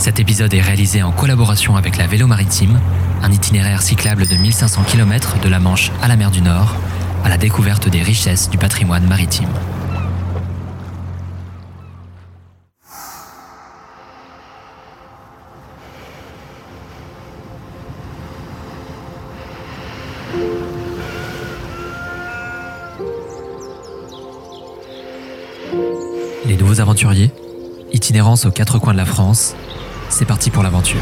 Cet épisode est réalisé en collaboration avec la Vélo Maritime, un itinéraire cyclable de 1500 km de la Manche à la mer du Nord, à la découverte des richesses du patrimoine maritime. Les nouveaux aventuriers, itinérance aux quatre coins de la France, c'est parti pour l'aventure.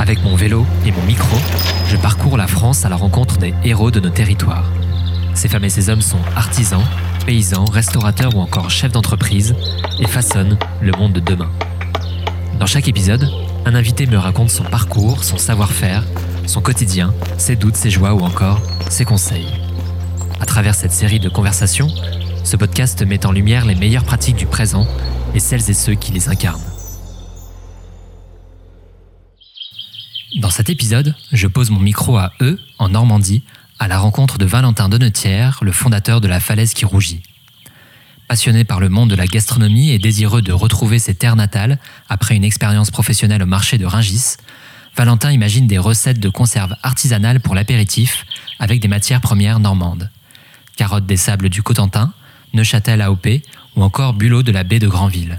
Avec mon vélo et mon micro, je parcours la France à la rencontre des héros de nos territoires. Ces femmes et ces hommes sont artisans, paysans, restaurateurs ou encore chefs d'entreprise et façonnent le monde de demain. Dans chaque épisode, un invité me raconte son parcours, son savoir-faire, son quotidien, ses doutes, ses joies ou encore ses conseils. À travers cette série de conversations, ce podcast met en lumière les meilleures pratiques du présent et celles et ceux qui les incarnent. Dans cet épisode, je pose mon micro à eux, en Normandie, à la rencontre de Valentin Denetière, le fondateur de la Falaise qui rougit. Passionné par le monde de la gastronomie et désireux de retrouver ses terres natales après une expérience professionnelle au marché de Ringis, Valentin imagine des recettes de conserve artisanales pour l'apéritif avec des matières premières normandes. Carottes des sables du Cotentin, Neuchâtel AOP ou encore Bulot de la baie de Granville.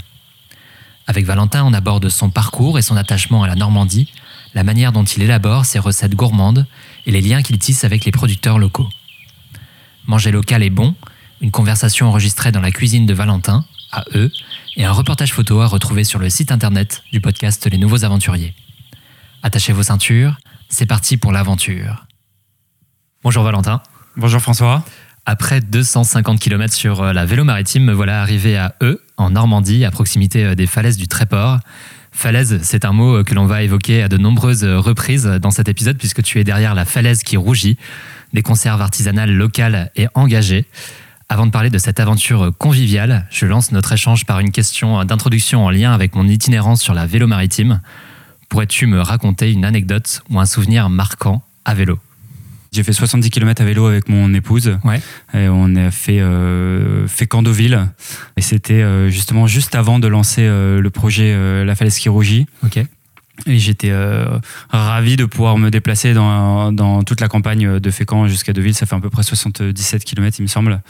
Avec Valentin, on aborde son parcours et son attachement à la Normandie, la manière dont il élabore ses recettes gourmandes et les liens qu'il tisse avec les producteurs locaux. Manger local est bon, une conversation enregistrée dans la cuisine de Valentin, à eux, et un reportage photo à retrouver sur le site internet du podcast Les Nouveaux Aventuriers. Attachez vos ceintures, c'est parti pour l'aventure. Bonjour Valentin. Bonjour François. Après 250 km sur euh, la vélo maritime, me voilà arrivé à E, en Normandie, à proximité euh, des falaises du Tréport. Falaise, c'est un mot euh, que l'on va évoquer à de nombreuses reprises dans cet épisode, puisque tu es derrière la falaise qui rougit, des conserves artisanales locales et engagées. Avant de parler de cette aventure conviviale, je lance notre échange par une question d'introduction en lien avec mon itinérance sur la vélo maritime. Pourrais-tu me raconter une anecdote ou un souvenir marquant à vélo? J'ai fait 70 km à vélo avec mon épouse. Ouais. Et on a fait, euh, fait Candoville. Et c'était euh, justement juste avant de lancer euh, le projet euh, La Falaise qui rougit. Ok. Et j'étais euh, ravi de pouvoir me déplacer dans, dans toute la campagne de Fécamp jusqu'à Deauville. Ça fait à peu près 77 km, il me semble,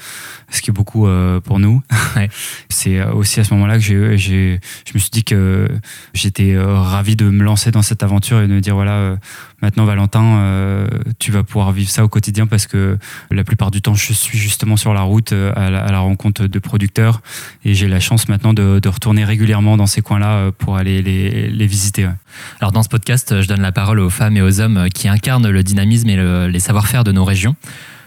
ce qui est beaucoup euh, pour nous. Ouais. C'est aussi à ce moment-là que j'ai, je me suis dit que j'étais euh, ravi de me lancer dans cette aventure et de me dire voilà, euh, maintenant Valentin, euh, tu vas pouvoir vivre ça au quotidien parce que la plupart du temps, je suis justement sur la route à la, à la rencontre de producteurs et j'ai la chance maintenant de, de retourner régulièrement dans ces coins-là pour aller les, les visiter. ouais. Alors dans ce podcast, je donne la parole aux femmes et aux hommes qui incarnent le dynamisme et le- les savoir-faire de nos régions.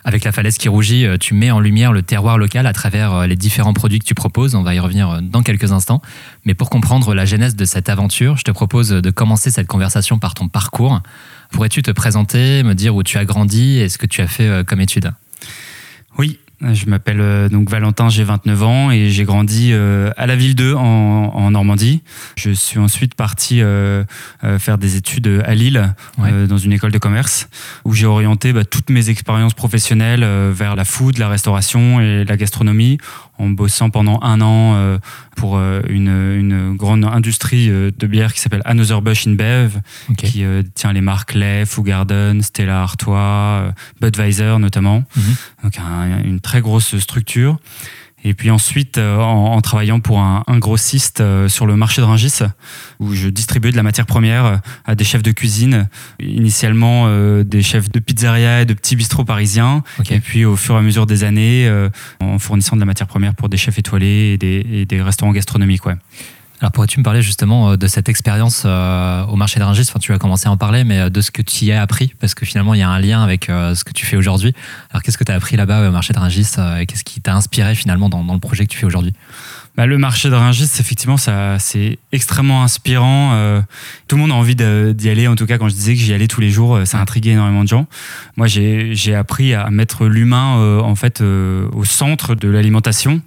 Avec la falaise qui rougit, euh, tu mets en lumière le terroir local à travers euh, les différents produits que tu proposes. On va y revenir euh, dans quelques instants. Mais pour comprendre la genèse de cette aventure, je te propose de commencer cette conversation par ton parcours. Pourrais-tu te présenter, me dire où tu as grandi et ce que tu as fait euh, comme étude? Oui, je m'appelle euh, donc Valentin, j'ai 29 ans et j'ai grandi euh, à la ville 2 en, en Normandie. Je suis ensuite parti euh, euh, faire des études à Lille Ouais. euh, dans une école de commerce où j'ai orienté bah, toutes mes expériences professionnelles euh, vers la food, la restauration et la gastronomie en bossant pendant un an euh, pour euh, une, une grande industrie euh, de bière qui s'appelle Anheuser-Busch InBev Ok. qui euh, tient les marques Lay, Foo Garden, Stella Artois, Budweiser notamment. Mhm. Donc un- une très grosse structure. Et puis ensuite, euh, en, en travaillant pour un, un grossiste euh, sur le marché de Rungis, où je distribuais de la matière première euh, à des chefs de cuisine, initialement euh, des chefs de pizzeria et de petits bistrots parisiens, Ok. et puis au fur et à mesure des années, euh, en fournissant de la matière première pour des chefs étoilés et des, et des restaurants gastronomiques. Ouais. Alors pourrais-tu me parler justement euh, de cette expérience euh, au marché de Rungis? Enfin, tu as commencé à en parler, mais euh, de ce que tu y as appris, parce que finalement il y a un lien avec euh, ce que tu fais aujourd'hui. Alors qu'est-ce que tu as appris là-bas euh, au marché de Rungis euh, et qu'est-ce qui t'a inspiré finalement dans, dans le projet que tu fais aujourd'hui? Bah, le marché de Rungis, effectivement, ça, c'est extrêmement inspirant. Euh, tout le monde a envie d'y aller. En tout cas, quand je disais que j'y allais tous les jours, euh, ça intriguait énormément de gens. Moi, j'ai appris à mettre l'humain euh, en fait au centre de l'alimentation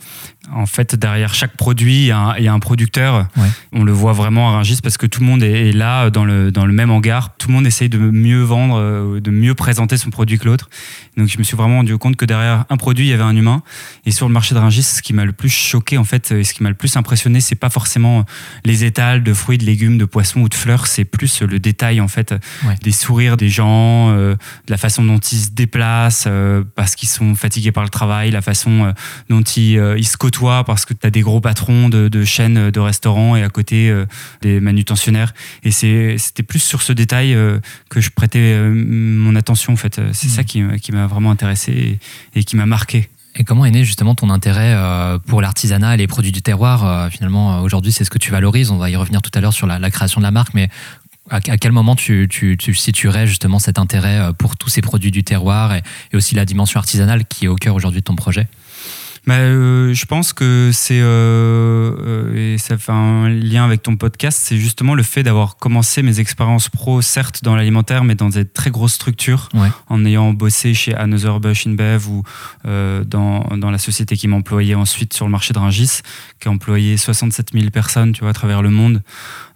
en fait, derrière chaque produit, il y a un, producteur. On le voit vraiment à Rungis parce que tout le monde est, là dans le, dans le même hangar. Tout le monde essaye de mieux vendre, euh, de mieux présenter son produit que l'autre. Donc, je me suis vraiment rendu compte que derrière un produit, il y avait un humain. Et sur le marché de Rungis, ce qui m'a le plus choqué, en fait, et ce qui m'a le plus impressionné, c'est pas forcément les étals de fruits, de légumes, de poissons ou de fleurs. C'est plus le détail, en fait, des sourires des gens, euh, de la façon dont ils se déplacent euh, parce qu'ils sont fatigués par le travail, la façon dont ils, ils se côtoient toi parce que tu as des gros patrons de, chaînes de restaurants et à côté euh, des manutentionnaires. Et c'était plus sur ce détail euh, que je prêtais euh, mon attention en fait. C'est ça mmh. qui, m'a vraiment intéressé et, qui m'a marqué. Et comment est né justement ton intérêt pour l'artisanat et les produits du terroir Finalement, aujourd'hui, c'est ce que tu valorises. On va y revenir tout à l'heure sur la, création de la marque, mais à, quel moment tu, situerais justement cet intérêt pour tous ces produits du terroir et aussi la dimension artisanale qui est au cœur aujourd'hui de ton projet? Bah, euh, je pense que c'est euh, euh, et ça fait un lien avec ton podcast, c'est justement le fait d'avoir commencé mes expériences pro, certes dans l'alimentaire, mais dans des très grosses structures, en ayant bossé chez Another Bush InBev ou dans, dans la société qui m'employait ensuite sur le marché de Rungis, qui a employé 67 000 personnes, tu vois, à travers le monde.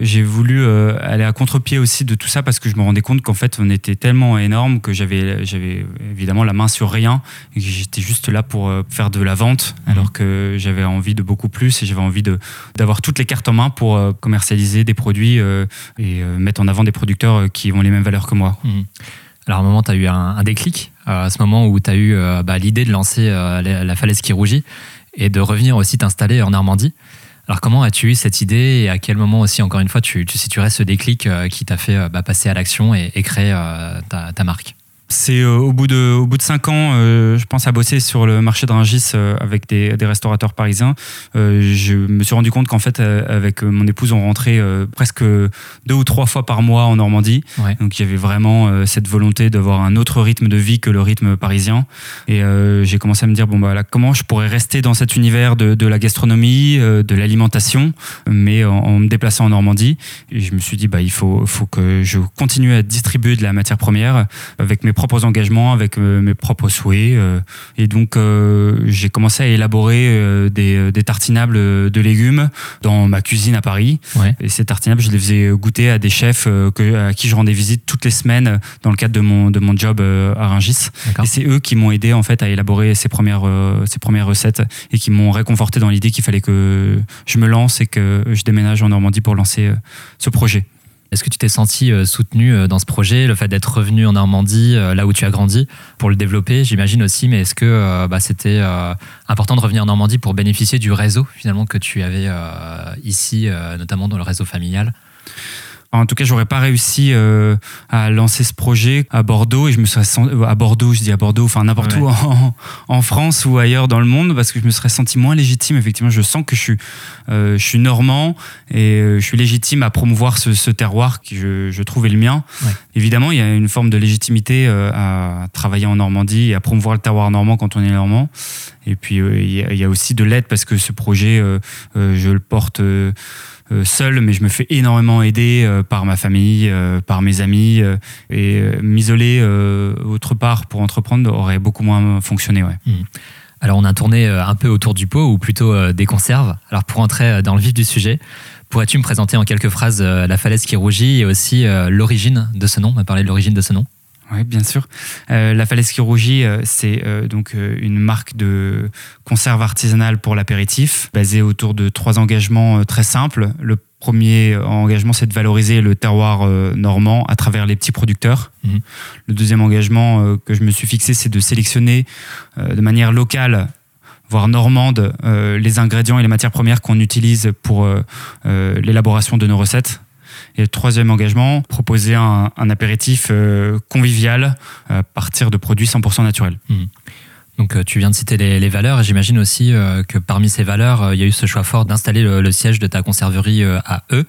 J'ai voulu aller à contre-pied aussi de tout ça parce que je me rendais compte qu'en fait, on était tellement énorme que j'avais j'avais évidemment la main sur rien et que j'étais juste là pour faire de la vente Alors que j'avais envie de beaucoup plus et j'avais envie d'avoir toutes les cartes en main pour euh, commercialiser des produits euh, et euh, mettre en avant des producteurs qui ont les mêmes valeurs que moi. Mhm. Alors à un moment, tu as eu un, déclic, à ce moment où tu as eu bah, l'idée de lancer la, falaise qui rougit et de revenir aussi t'installer en Normandie. Alors comment as-tu eu cette idée et à quel moment aussi, encore une fois, tu, tu situerais ce déclic qui t'a fait bah, passer à l'action et, créer ta marque? C'est euh, au bout de au bout de cinq ans, euh, je pense à bosser sur le marché de Rungis euh, avec des, des, restaurateurs parisiens. je me suis rendu compte qu'en fait, avec mon épouse, on rentrait presque deux ou trois fois par mois en Normandie. Donc il y avait vraiment cette volonté d'avoir un autre rythme de vie que le rythme parisien. Et j'ai commencé à me dire bon bah là, comment je pourrais rester dans cet univers de, de la gastronomie, de l'alimentation, mais en, en, me déplaçant en Normandie. Et je me suis dit bah il faut faut que je continue à distribuer de la matière première avec mes propres engagements, avec euh, mes propres souhaits. Euh, et donc, euh, j'ai commencé à élaborer des, des, tartinables de légumes dans ma cuisine à Paris. Et ces tartinables, je les faisais goûter à des chefs que, à qui je rendais visite toutes les semaines dans le cadre de mon, de mon job à Rungis. Et c'est eux qui m'ont aidé en fait à élaborer ces premières, ces premières recettes et qui m'ont réconforté dans l'idée qu'il fallait que je me lance et que je déménage en Normandie pour lancer ce projet. Est-ce que tu t'es senti euh, soutenu euh, dans ce projet, le fait d'être revenu en Normandie, euh, là où tu as grandi, pour le développer, j'imagine aussi, mais est-ce que bah, c'était important de revenir en Normandie pour bénéficier du réseau finalement que tu avais ici, notamment dans le réseau familial? En tout cas, j'aurais pas réussi euh, à lancer ce projet à Bordeaux et je me serais senti, à Bordeaux, je dis à Bordeaux, enfin n'importe où en, France ou ailleurs dans le monde parce que je me serais senti moins légitime. Effectivement, je sens que je suis, euh, je suis normand et euh, je suis légitime à promouvoir ce, terroir qui je, je trouvais le mien. Évidemment, il y a une forme de légitimité à travailler en Normandie et à promouvoir le terroir normand quand on est normand. Et puis il y, a aussi de l'aide parce que ce projet, je le porte euh, seul, mais je me fais énormément aider euh, par ma famille, euh, par mes amis. et m'isoler autre part pour entreprendre aurait beaucoup moins fonctionné. Ouais. Mmh. Alors on a tourné un peu autour du pot, ou plutôt des conserves. Alors pour entrer dans le vif du sujet, pourrais-tu me présenter en quelques phrases la falaise qui rougit et aussi l'origine de ce nom, me parler de l'origine de ce nom? Oui, bien sûr. Euh, la Falaise qui rougit, euh, c'est euh, donc une marque de conserve artisanale pour l'apéritif, basée autour de trois engagements très simples. Le premier engagement, c'est de valoriser le terroir normand à travers les petits producteurs. Mhm. Le deuxième engagement que je me suis fixé, c'est de sélectionner de manière locale voire normande, les ingrédients et les matières premières qu'on utilise pour l'élaboration de nos recettes. Et le troisième engagement, proposer un, apéritif euh, convivial à partir de produits 100% naturels. Hmm. Donc euh, tu viens de citer les, valeurs. J'imagine aussi euh, que parmi ces valeurs, il y a eu ce choix fort d'installer le, siège de ta conserverie à eux.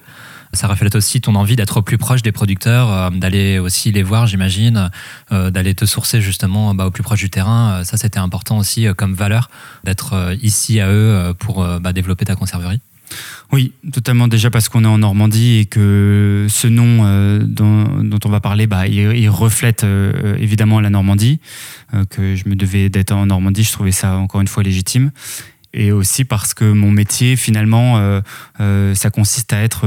Ça reflète aussi ton envie d'être au plus proche des producteurs, d'aller aussi les voir, j'imagine, d'aller te sourcer justement bah, au plus proche du terrain. Ça, c'était important aussi comme valeur d'être ici à eux pour bah, développer ta conserverie. Oui, totalement. Déjà parce qu'on est en Normandie et que ce nom euh, dont, on va parler, bah, il, reflète euh, évidemment la Normandie, euh, que je me devais d'être en Normandie, je trouvais ça encore une fois légitime. Et aussi parce que mon métier, finalement, ça consiste à être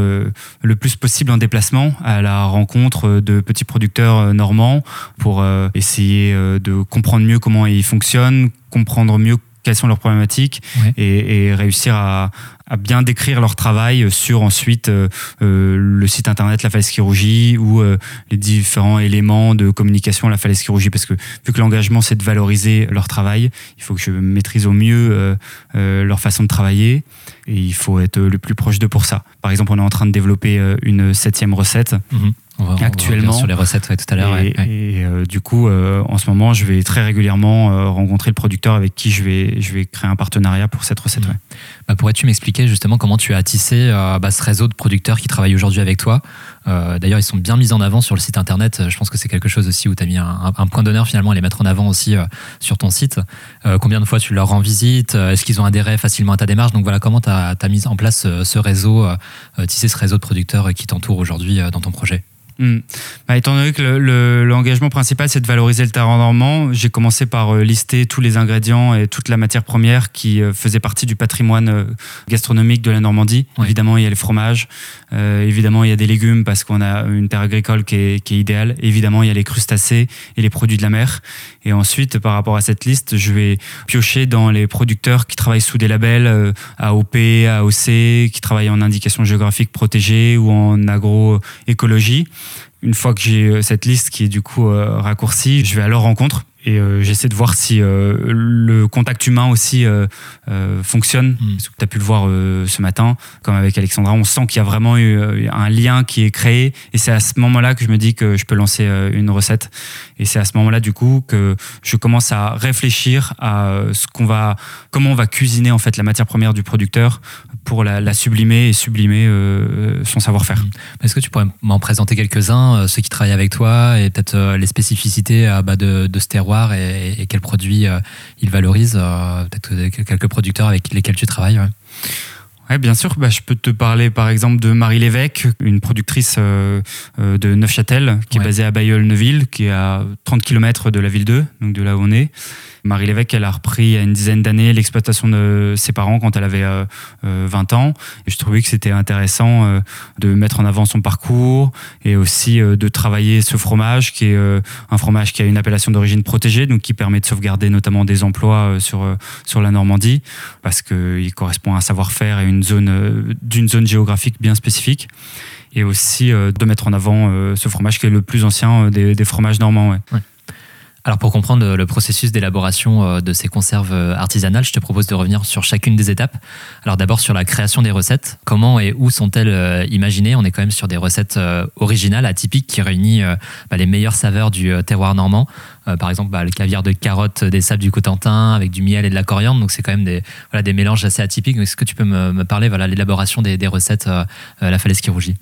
le plus possible en déplacement à la rencontre de petits producteurs normands pour essayer de comprendre mieux comment ils fonctionnent, comprendre mieux quelles sont leurs problématiques et, réussir à, bien décrire leur travail sur ensuite euh, euh, le site internet La Falaise Chirurgie ou euh, les différents éléments de communication La Falaise Chirurgie parce que vu que l'engagement c'est de valoriser leur travail, il faut que je maîtrise au mieux leur façon de travailler et il faut être le plus proche d'eux pour ça. Par exemple, on est en train de développer une septième recette. Mhm actuellement. sur les recettes tout à l'heure. Et, euh, du coup, euh, en ce moment, je vais très régulièrement euh, rencontrer le producteur avec qui je vais, je vais créer un partenariat pour cette recette. Mmh. Bah, Pourrais-tu m'expliquer justement comment tu as tissé bah, ce réseau de producteurs qui travaillent aujourd'hui avec toi D'ailleurs, ils sont bien mis en avant sur le site internet. Je pense que c'est quelque chose aussi où tu as mis un, point d'honneur finalement à les mettre en avant aussi sur ton site. combien de fois tu leur rends visite? Est-ce qu'ils ont adhéré facilement à ta démarche? Donc voilà, comment tu as, as, mis en place ce réseau, tissé ce réseau de producteurs qui t'entourent aujourd'hui dans ton projet? Hmm. Bah, étant donné que l'engagement principal c'est de valoriser le terroir normand, j'ai commencé par euh, lister tous les ingrédients et toute la matière première qui euh, faisait partie du patrimoine euh, gastronomique de la Normandie. Évidemment, il y a les fromages, évidemment, il y a des légumes parce qu'on a une terre agricole qui est, qui est, idéale. Évidemment, il y a les crustacés et les produits de la mer. Et ensuite, par rapport à cette liste, je vais piocher dans les producteurs qui travaillent sous des labels AOP, AOC, qui travaillent en indication géographique protégée ou en agroécologie. Une fois que j'ai euh, cette liste qui est du coup euh, raccourcie, je vais à leur rencontre et euh, j'essaie de voir si euh, le contact humain aussi euh, fonctionne. Mm. tu as pu le voir ce matin, comme avec Alexandra, on sent qu'il y a vraiment eu un lien qui est créé. Et c'est à ce moment-là que je me dis que je peux lancer une recette. Et c'est à ce moment-là, du coup, que je commence à réfléchir à ce qu'on va, comment on va cuisiner en fait la matière première du producteur pour la, sublimer et sublimer son savoir-faire. Mm. Est-ce que tu pourrais m'en présenter quelques-uns, ceux qui travaillent avec toi et peut-être les spécificités bah, de, de ce terroir et, quels produits euh, il valorise euh, Peut-être quelques producteurs avec lesquels tu travailles. Bien sûr. Bah, je peux te parler par exemple de Marie Lévesque, une productrice euh, de Neufchâtel, qui est basée à Bayeul-Neuville, qui est à 30 km de la ville 2, donc de là où on est. Marie Lévesque, elle a repris il y a une dizaine d'années l'exploitation de ses parents quand elle avait 20 euh, euh, ans. Et je trouvais que c'était intéressant euh, de mettre en avant son parcours et aussi de travailler ce fromage qui est un fromage qui a une appellation d'origine protégée, donc qui permet de sauvegarder notamment des emplois sur, sur la Normandie parce qu'il correspond à un savoir-faire et une zone, d'une zone géographique bien spécifique et aussi de mettre en avant ce fromage qui est le plus ancien des, fromages normands. Alors pour comprendre le processus d'élaboration euh, de ces conserves euh, artisanales, je te propose de revenir sur chacune des étapes. Alors d'abord sur la création des recettes. Comment et où sont-elles euh, imaginées? On est quand même sur des recettes originales, atypiques, qui réunissent bah, les meilleures saveurs du terroir normand. Par exemple, bah, le caviar de carotte des sables du Cotentin avec du miel et de la coriandre. Donc c'est quand même des, voilà, des mélanges assez atypiques. Est-ce que tu peux me, parler voilà, l'élaboration des, des recettes la falaise qui rougit?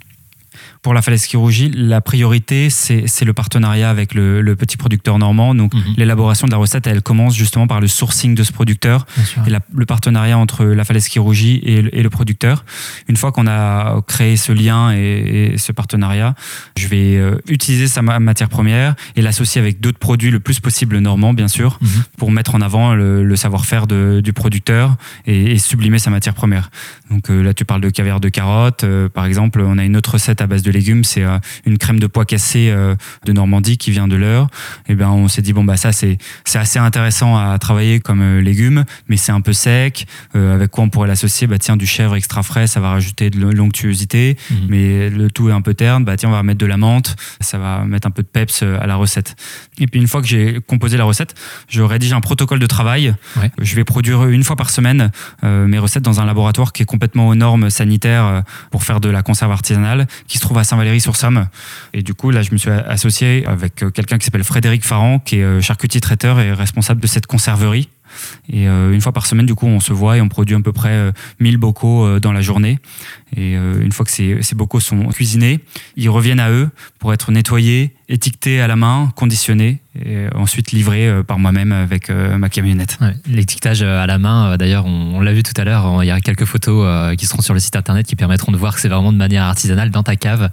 Pour la falaise chirurgie, la priorité, c'est le partenariat avec le, petit producteur normand. Donc, mhm. l'élaboration de la recette, elle commence justement par le sourcing de ce producteur et le partenariat entre la falaise chirurgie et, le producteur. Une fois qu'on a créé ce lien et, ce partenariat, je vais euh, utiliser sa matière première et l'associer avec d'autres produits le plus possible normand, bien sûr, mhm. pour mettre en avant le, savoir-faire du producteur et, sublimer sa matière première. Donc euh, là, tu parles de caviar de carotte. Euh, par exemple, on a une autre recette à base de légumes, c'est euh, une crème de pois cassée euh, de Normandie qui vient de l'heure. Et ben on s'est dit bon bah ça c'est c'est assez intéressant à travailler comme euh, légume, mais c'est un peu sec. avec quoi on pourrait l'associer? Bah tiens du chèvre extra frais, ça va rajouter de l'onctuosité, mhm. mais le tout est un peu terne. Bah tiens on va mettre de la menthe, ça va mettre un peu de peps à la recette. Et puis une fois que j'ai composé la recette, je rédige un protocole de travail. Je vais produire une fois par semaine mes recettes dans un laboratoire qui est complètement aux normes sanitaires pour faire de la conserve artisanale, qui se trouve à Saint-Valery-sur-Somme. Et du coup, là, je me suis associé avec euh, quelqu'un qui s'appelle Frédéric Farran, qui est euh, charcutier traiteur et responsable de cette conserverie Et une fois par semaine, du coup, on se voit et on produit à peu près 1000 bocaux dans la journée. Et une fois que ces, bocaux sont cuisinés, ils reviennent à eux pour être nettoyés, étiquetés à la main, conditionnés et ensuite livrés par moi-même avec ma camionnette. L'étiquetage à la main, d'ailleurs, on, l'a vu tout à l'heure, il y a quelques photos qui seront sur le site internet qui permettront de voir que c'est vraiment de manière artisanale dans ta cave.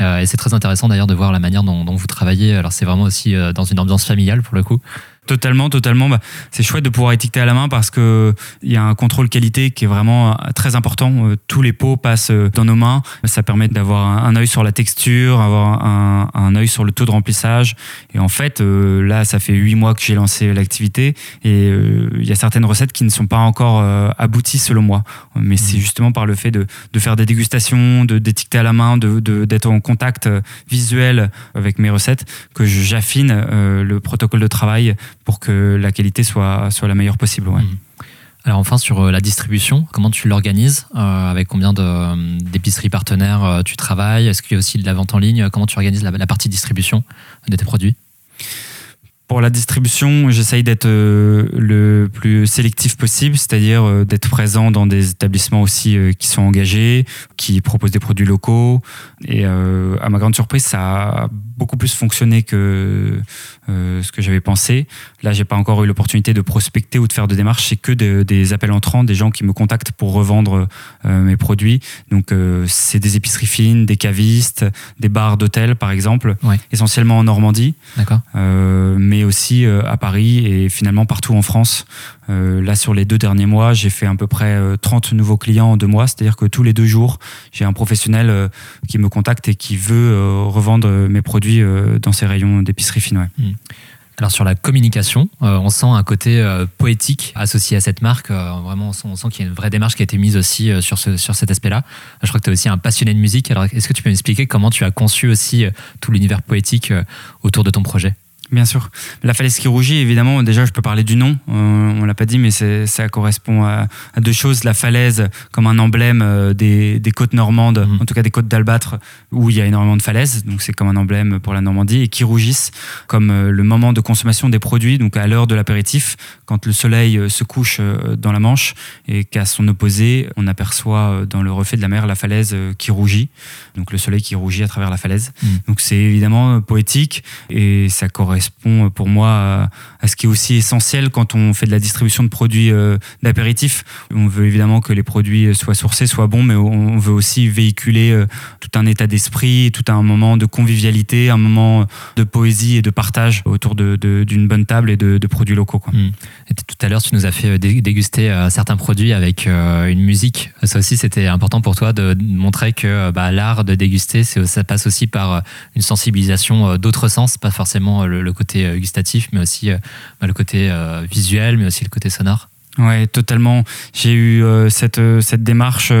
et c'est très intéressant d'ailleurs de voir la manière dont vous travaillez. Alors c'est vraiment aussi dans une ambiance familiale pour le coup. Totalement, totalement. Bah, c'est chouette de pouvoir étiqueter à la main parce que il y a un contrôle qualité qui est vraiment euh, très important. Euh, tous les pots passent euh, dans nos mains. Ça permet d'avoir un œil sur la texture, avoir un, un œil sur le taux de remplissage. Et en fait, là, ça fait huit mois que j'ai lancé l'activité et il y a certaines recettes qui ne sont pas encore abouties selon moi. Mais c'est mmh. justement par le fait de, de faire des dégustations, de d'étiqueter à la main, de d'être en contact visuel avec mes recettes que j'affine le protocole de travail pour que la qualité soit, la meilleure possible. Mhm. Alors enfin sur euh, la distribution, comment tu l'organises euh, Avec combien euh, d'épiceries partenaires tu travailles? Est-ce qu'il y a aussi de la vente en ligne? Comment tu organises la partie distribution de tes produits? Pour la distribution, j'essaye d'être le plus sélectif possible, c'est-à-dire d'être présent dans des établissements aussi qui sont engagés, qui proposent des produits locaux. Et à ma grande surprise, ça a beaucoup plus fonctionné que euh, ce que j'avais pensé. Là, j'ai pas encore eu l'opportunité de prospecter ou de faire de démarches. C'est que des appels entrants, des gens qui me contactent pour revendre euh, mes produits. Donc, euh, c'est des épiceries fines, des cavistes, des bars d'hôtel, par exemple, essentiellement en Normandie, mais aussi à Paris et finalement partout en France. là, sur les deux derniers mois, j'ai fait à peu près 30 nouveaux clients en deux mois. C'est-à-dire que tous les deux jours, j'ai un professionnel qui me contacte et qui veut revendre mes produits euh, dans ces rayons d'épicerie fine. Hmm. Alors sur la communication, euh, on sent un côté euh, poétique associé à cette marque. vraiment, on sent, qu'il y a une vraie démarche qui a été mise aussi sur, sur cet aspect-là. Je crois que tu es aussi un passionné de musique. Alors est-ce que tu peux m'expliquer comment tu as conçu aussi tout l'univers poétique autour de ton projet? Bien sûr. La falaise qui rougit, évidemment, déjà, je peux parler du nom. On euh, on l'a pas dit, mais ça correspond à, deux choses. La falaise comme un emblème euh, des, côtes normandes, mhm. en tout cas des côtes d'Albâtre, où il y a énormément de falaises. Donc, c'est comme un emblème pour la Normandie. Et qui rougissent comme euh, le moment de consommation des produits, donc à l'heure de l'apéritif, quand le soleil se couche dans la Manche et qu'à son opposé, on aperçoit dans le reflet de la mer la falaise qui rougit. Donc, le soleil qui rougit à travers la falaise. Mhm. Donc, c'est évidemment poétique et ça correspond euh, pour moi à, ce qui est aussi essentiel quand on fait de la distribution de produits euh, d'apéritifs. On veut évidemment que les produits soient sourcés, soient bons, mais on veut aussi véhiculer euh, tout un état d'esprit, tout un moment de convivialité, un moment de poésie et de partage autour d'une de, bonne table et de, produits locaux. Hmm. Tout à l'heure, tu nous as fait déguster certains produits avec une musique. Ça aussi, c'était important pour toi de montrer que bah, l'art de déguster, ça passe aussi par une sensibilisation d'autres sens, pas forcément le côté euh, gustatif, mais aussi euh, bah, le côté euh, visuel, mais aussi le côté sonore. Ouais, totalement. J'ai eu cette, cette démarche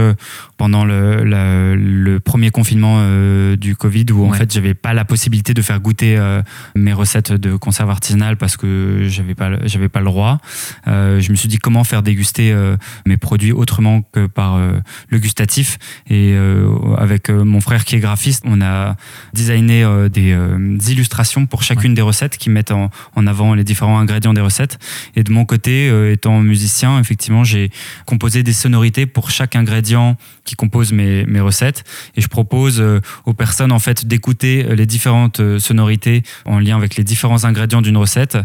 pendant le, le, premier confinement euh, du Covid où en fait j'avais pas la possibilité de faire goûter euh, mes recettes de conserve artisanale parce que j'avais pas j'avais pas le droit. Euh, je me suis dit comment faire déguster mes produits autrement que par le gustatif et avec mon frère qui est graphiste, on a designé des, illustrations pour chacune des recettes qui mettent en, en, avant les différents ingrédients des recettes. Et de mon côté, étant musicien, effectivement, j'ai composé des sonorités pour chaque ingrédient qui compose mes, mes recettes et je propose euh, aux personnes en fait d'écouter euh, les différentes euh, sonorités en lien avec les différents ingrédients d'une recette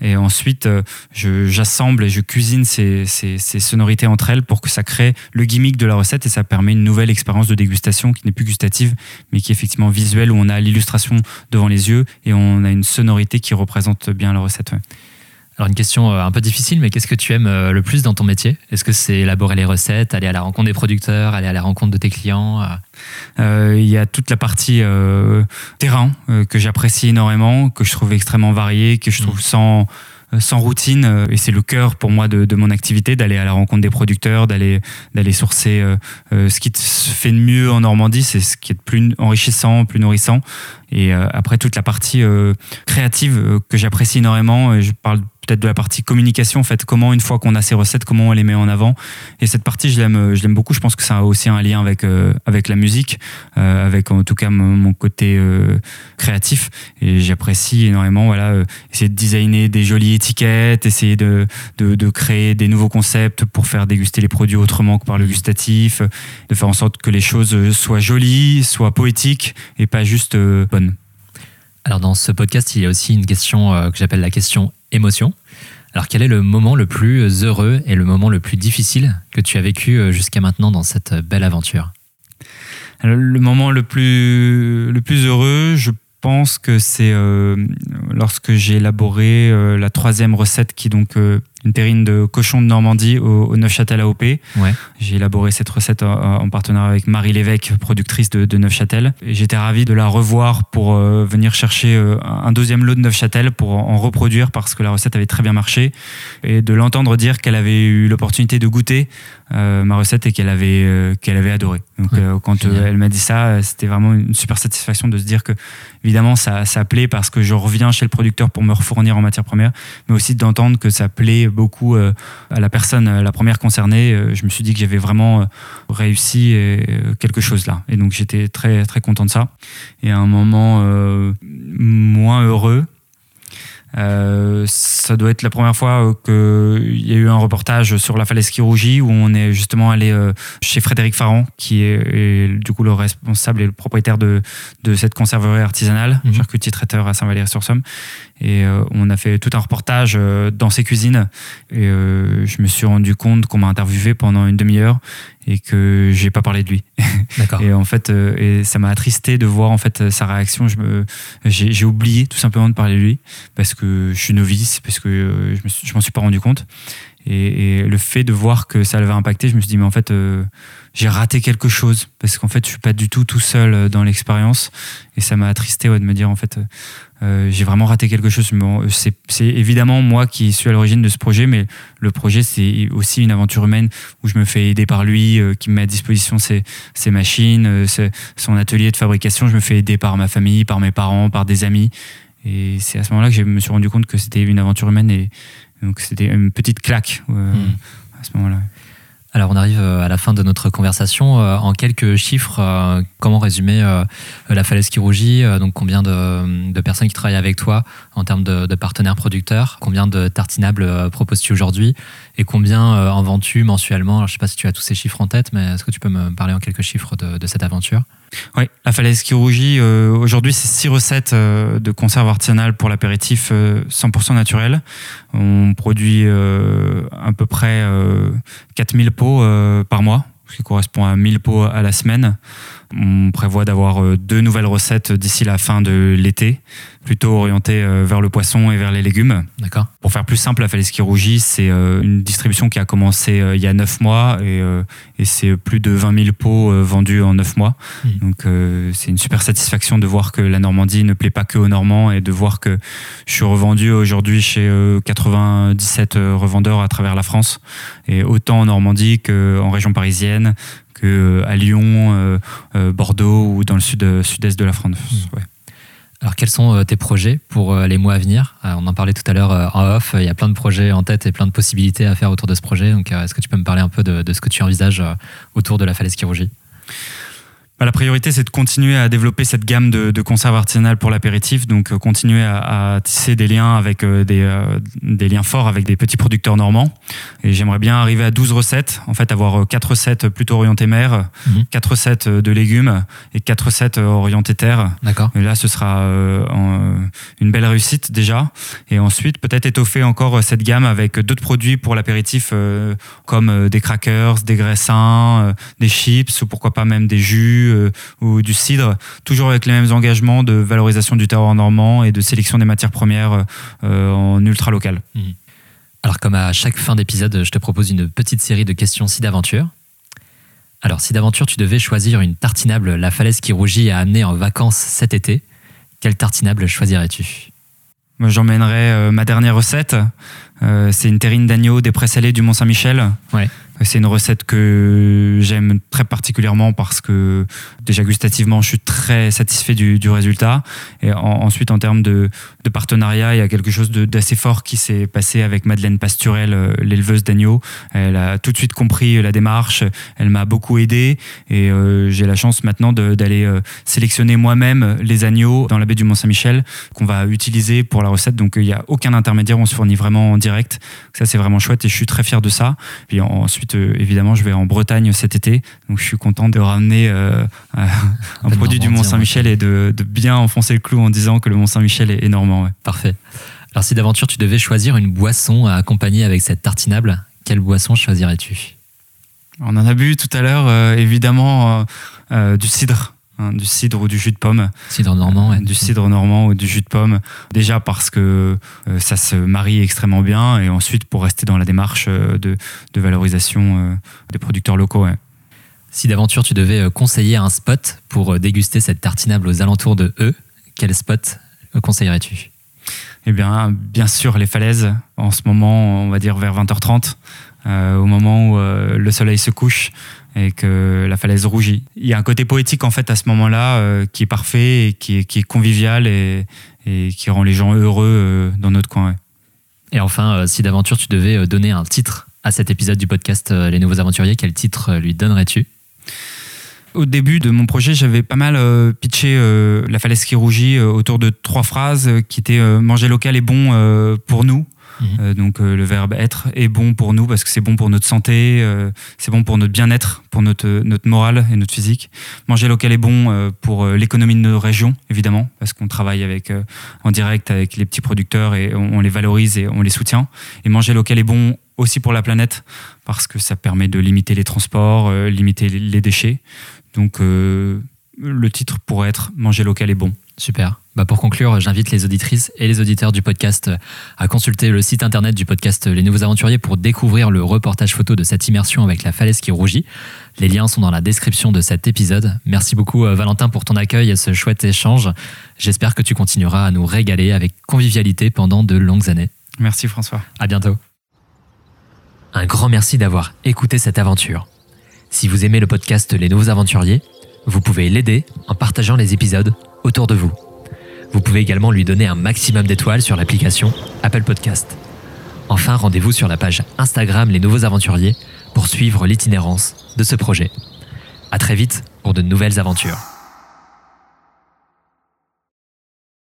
et ensuite j'assemble et je cuisine ces, ces, ces, sonorités entre elles pour que ça crée le gimmick de la recette et ça permet une nouvelle expérience de dégustation qui n'est plus gustative mais qui est effectivement visuelle où on a l'illustration devant les yeux et on a une sonorité qui représente bien la recette. Alors une question euh, un peu difficile, mais qu'est-ce que tu aimes euh, le plus dans ton métier? Est-ce que c'est élaborer les recettes, aller à la rencontre des producteurs, aller à la rencontre de tes clients euh? Il y a toute la partie terrain que j'apprécie énormément, que je trouve extrêmement variée, que je trouve mmh. sans sans routine et c'est le cœur pour moi de, mon activité d'aller à la rencontre des producteurs d'aller d'aller sourcer ce qui se fait de mieux en Normandie c'est ce qui est de plus enrichissant plus nourrissant et après toute la partie créative que j'apprécie énormément je parle peut-être de la partie communication, en fait, comment une fois qu'on a ces recettes, comment on les met en avant. Et cette partie, je l'aime, je l'aime beaucoup. Je pense que ça a aussi un lien avec avec la musique, avec en tout cas mon, côté créatif. Et j'apprécie énormément, voilà, essayer de designer des jolies étiquettes, essayer de, de, de créer des nouveaux concepts pour faire déguster les produits autrement que par le gustatif, de faire en sorte que les choses soient jolies, soient poétiques et pas juste bonnes. Alors dans ce podcast, il y a aussi une question euh, que j'appelle la question émotion. Alors quel est le moment le plus heureux et le moment le plus difficile que tu as vécu euh, jusqu'à maintenant dans cette belle aventure? Le moment le plus, le plus heureux, je pense que c'est euh, lorsque j'ai élaboré la troisième recette qui donc une terrine de cochon de Normandie au, Neufchâtel AOP. Ouais. J'ai élaboré cette recette en, partenariat avec Marie Lévesque, productrice de, de Neufchâtel. J'étais ravi de la revoir pour euh, venir chercher euh, un deuxième lot de Neufchâtel pour en, reproduire parce que la recette avait très bien marché et de l'entendre dire qu'elle avait eu l'opportunité de goûter euh, ma recette et qu'elle avait qu'elle avait adoré. Donc quand elle m'a dit ça, c'était vraiment une super satisfaction de se dire que évidemment ça ça plaît parce que je reviens chez le producteur pour me refournir en matière première, mais aussi d'entendre que ça plaît beaucoup euh, à la personne, la première concernée. Euh, je me suis dit que j'avais vraiment euh, réussi quelque chose là. Et donc j'étais très très content de ça. Et à un moment moins heureux, euh, ça doit être la première fois euh, qu'il y a eu un reportage sur la falaise qui rougit où on est justement allé euh, chez Frédéric Farran qui est, du coup le responsable et le propriétaire de, de cette conserverie artisanale, mmh. charcutier traiteur à Saint-Valère-sur-Somme. Et on a fait tout un reportage dans ses cuisines et je me suis rendu compte qu'on m'a interviewé pendant une demi-heure et que j'ai pas parlé de lui. D'accord. et en fait, euh, et ça m'a attristé de voir en fait sa réaction. Je me, j'ai, oublié tout simplement de parler de lui parce que je suis novice, parce que euh, je, je m'en suis pas rendu compte. Et, le fait de voir que ça l'avait impacté, je me suis dit mais en fait euh, j'ai raté quelque chose parce qu'en fait je suis pas du tout tout seul dans l'expérience et ça m'a attristé de me dire en fait euh, j'ai vraiment raté quelque chose. c'est évidemment moi qui suis à l'origine de ce projet, mais le projet, c'est aussi une aventure humaine où je me fais aider par lui, euh, qui me met à disposition ses, machines, euh, son atelier de fabrication. Je me fais aider par ma famille, par mes parents, par des amis. Et c'est à ce moment-là que je me suis rendu compte que c'était une aventure humaine et donc c'était une petite claque hmm. à ce moment-là. Alors on arrive euh, à la fin de notre conversation. Euh, en quelques chiffres, euh, comment résumer la falaise qui rougit Donc combien de, personnes qui travaillent avec toi en termes de, partenaires producteurs Combien de tartinables proposes-tu aujourd'hui Et combien en vends-tu mensuellement? Je ne sais pas si tu as tous ces chiffres en tête, mais est-ce que tu peux me parler en quelques chiffres de cette aventure? Oui, la falaise qui rougit, euh, aujourd'hui, c'est six recettes euh, de conserve artisanale pour l'apéritif 100% euh, naturel. On produit à peu près 4000 pots par mois, ce qui correspond à 1000 pots à la semaine. On prévoit d'avoir deux nouvelles recettes d'ici la fin de l'été plutôt orienté euh, vers le poisson et vers les légumes. D'accord. Pour faire plus simple, la falaise qui rougit, c'est euh, une distribution qui a commencé euh, il y a 9 mois et, et c'est plus de 20 000 pots vendus en 9 mois. Hmm. Donc c'est une super satisfaction de voir que la Normandie ne plaît pas que aux Normands et de voir que je suis revendu aujourd'hui chez 97 revendeurs à travers la France et autant en Normandie qu'en région parisienne, qu'à Lyon, Bordeaux ou dans le sud, sud-est de la France. Ouais. Alors, quels sont euh, tes projets pour euh, les mois à venir? Euh, On en parlait tout à l'heure en off. Il y a plein de projets en tête et plein de possibilités à faire autour de ce projet. Donc, est-ce que tu peux me parler un peu de, de ce que tu envisages autour de la falaise qui rougit la priorité, c'est de continuer à développer cette gamme de, de conserves artisanales pour l'apéritif, donc euh, continuer à, à, tisser des liens avec euh, des, euh, des, liens forts avec des petits producteurs normands. Et j'aimerais bien arriver à 12 recettes, en fait avoir 4 recettes plutôt orientées mer, 4 mhm. recettes de légumes et 4 recettes orientées terre. D'accord. Et là, ce sera une belle réussite déjà. Et ensuite, peut-être étoffer encore cette gamme avec d'autres produits pour l'apéritif, comme des crackers, des graissins, des chips ou pourquoi pas même des jus euh, ou du cidre, toujours avec les mêmes engagements de valorisation du terroir normand et de sélection des matières premières euh, en ultra local. Mmh. Alors comme à chaque fin d'épisode, je te propose une petite série de questions si d'aventure. Alors si d'aventure tu devais choisir une tartinable La Falaise qui rougit à amener en vacances cet été, quelle tartinable choisirais-tu? Moi j'emmènerais euh, ma dernière recette. c'est une terrine d'agneau des présalés du Mont-Saint-Michel. Ouais C'est une recette que j'aime très particulièrement parce que déjà gustativement, je suis très satisfait du, résultat. Et ensuite, en termes de, partenariat, il y a quelque chose d'assez fort qui s'est passé avec Madeleine Pasturel, euh, l'éleveuse d'agneaux. Elle a tout de suite compris la démarche, elle m'a beaucoup aidé et euh, j'ai la chance maintenant d'aller euh, sélectionner moi-même les agneaux dans la baie du Mont-Saint-Michel qu'on va utiliser pour la recette. Donc il n'y a aucun intermédiaire, on se fournit vraiment en direct. Ça, c'est vraiment chouette et je suis très fier de ça. Puis ensuite, euh, évidemment, je vais en Bretagne cet été. Donc, je suis content de ramener euh, un produit du Mont-Saint-Michel et de, bien enfoncer le clou en disant que le Mont-Saint-Michel est, normand. Parfait. Alors, si d'aventure tu devais choisir une boisson à accompagner avec cette tartinable, quelle boisson choisirais-tu? On en a bu tout à l'heure, euh, évidemment, du cidre. Hein, du cidre ou du jus de pomme. Cidre normand, ouais. Du cidre normand ou du jus de pomme. Déjà parce que euh, ça se marie extrêmement bien et ensuite pour rester dans la démarche euh, de, valorisation euh, des producteurs locaux. Si d'aventure tu devais conseiller un spot pour déguster cette tartinable aux alentours de E, quel spot conseillerais-tu? Eh bien, bien sûr, les falaises. En ce moment, on va dire vers 20h30, au moment où le soleil se couche et que la falaise rougit. Il y a un côté poétique en fait à ce moment-là euh, qui est parfait qui est, convivial et, qui rend les gens heureux euh, dans notre coin. Et enfin, euh, si d'aventure tu devais donner un titre à cet épisode du podcast Les Nouveaux Aventuriers, quel titre lui donnerais-tu? Au début de mon projet, j'avais pas mal pitché la falaise qui rougit autour de trois phrases qui étaient manger local est bon pour nous, Mhm. Euh, donc euh, le verbe être est bon pour nous parce que c'est bon pour notre santé, euh, c'est bon pour notre bien-être, pour notre, notre morale et notre physique. Manger local est bon pour l'économie de nos régions, évidemment, parce qu'on travaille avec, en direct avec les petits producteurs et on, les valorise et on les soutient. Et manger local est bon aussi pour la planète parce que ça permet de limiter les transports, limiter les déchets. Donc le titre pourrait être Manger local est bon. Super. Bah pour conclure, j'invite les auditrices et les auditeurs du podcast à consulter le site internet du podcast Les Nouveaux Aventuriers pour découvrir le reportage photo de cette immersion avec la falaise qui rougit. Les liens sont dans la description de cet épisode. Merci beaucoup euh, Valentin pour ton accueil et ce chouette échange. J'espère que tu continueras à nous régaler avec convivialité pendant de longues années. Merci François. À bientôt. Un grand merci d'avoir écouté cette aventure. Si vous aimez le podcast Les Nouveaux Aventuriers, vous pouvez l'aider en partageant les épisodes autour de vous. Vous pouvez également lui donner un maximum d'étoiles sur l'application Apple Podcast. Enfin, rendez-vous sur la page Instagram Les Nouveaux Aventuriers pour suivre l'itinérance de ce projet. À très vite pour de nouvelles aventures.